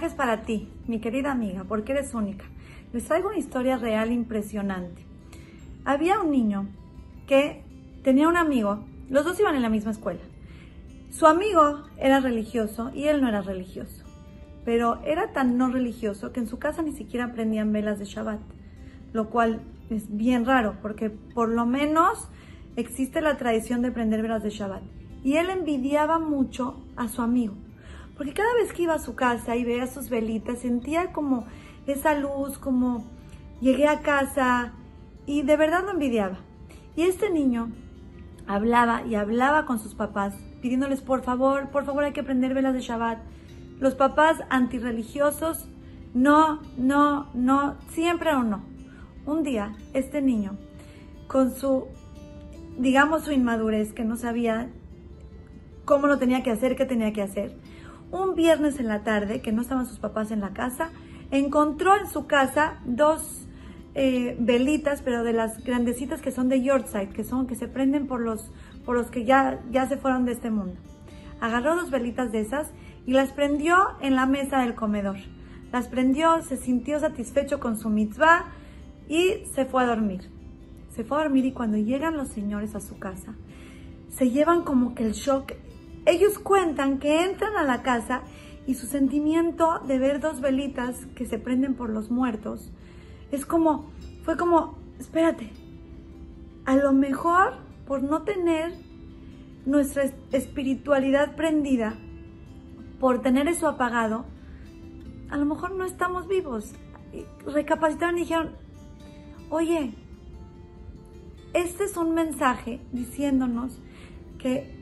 mensaje es para ti, mi querida amiga, porque eres única. Les traigo una historia real impresionante. Había un niño que tenía un amigo, los dos iban en la misma escuela. Su amigo era religioso y él no era religioso, pero era tan no religioso que en su casa ni siquiera prendían velas de Shabbat, lo cual es bien raro porque por lo menos existe la tradición de prender velas de Shabbat. Y él envidiaba mucho a su amigo, porque cada vez que iba a su casa y veía sus velitas, sentía como esa luz, como llegué a casa y de verdad lo envidiaba. Y este niño hablaba y hablaba con sus papás, pidiéndoles por favor, por favor hay que prender velas de Shabbat. Los papás antirreligiosos, no, no, no, siempre o no. Un día, este niño, con su, digamos, su inmadurez, que no sabía cómo lo tenía que hacer, qué tenía que hacer, un viernes en la tarde, que no estaban sus papás en la casa, encontró en su casa dos eh, velitas, pero de las grandecitas que son de Yorkshire, que son que se prenden por los, por los que ya, ya se fueron de este mundo. Agarró dos velitas de esas y las prendió en la mesa del comedor. Las prendió, se sintió satisfecho con su mitzvah y se fue a dormir. Se fue a dormir y cuando llegan los señores a su casa, se llevan como que el shock ellos cuentan que entran a la casa y su sentimiento de ver dos velitas que se prenden por los muertos es como, fue como, espérate, a lo mejor por no tener nuestra espiritualidad prendida, por tener eso apagado, a lo mejor no estamos vivos. Recapacitaron y dijeron, oye, este es un mensaje diciéndonos que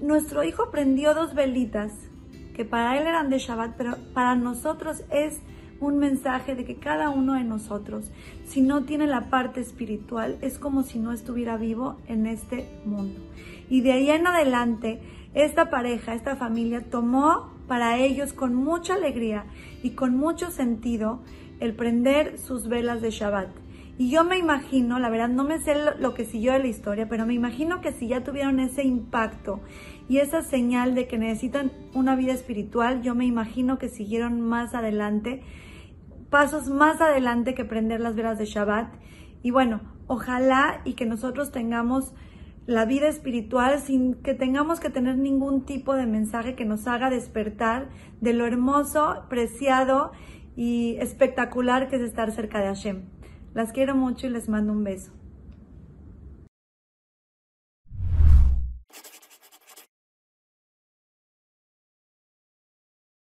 nuestro hijo prendió dos velitas que para él eran de Shabbat, pero para nosotros es un mensaje de que cada uno de nosotros, si no tiene la parte espiritual, es como si no estuviera vivo en este mundo. Y de ahí en adelante, esta pareja, esta familia tomó para ellos con mucha alegría y con mucho sentido el prender sus velas de Shabbat. Y yo me imagino, la verdad no me sé lo que siguió de la historia, pero me imagino que si ya tuvieron ese impacto y esa señal de que necesitan una vida espiritual, yo me imagino que siguieron más adelante, pasos más adelante que prender las velas de Shabbat. Y bueno, ojalá y que nosotros tengamos la vida espiritual sin que tengamos que tener ningún tipo de mensaje que nos haga despertar de lo hermoso, preciado y espectacular que es estar cerca de Hashem. Las quiero mucho y les mando un beso.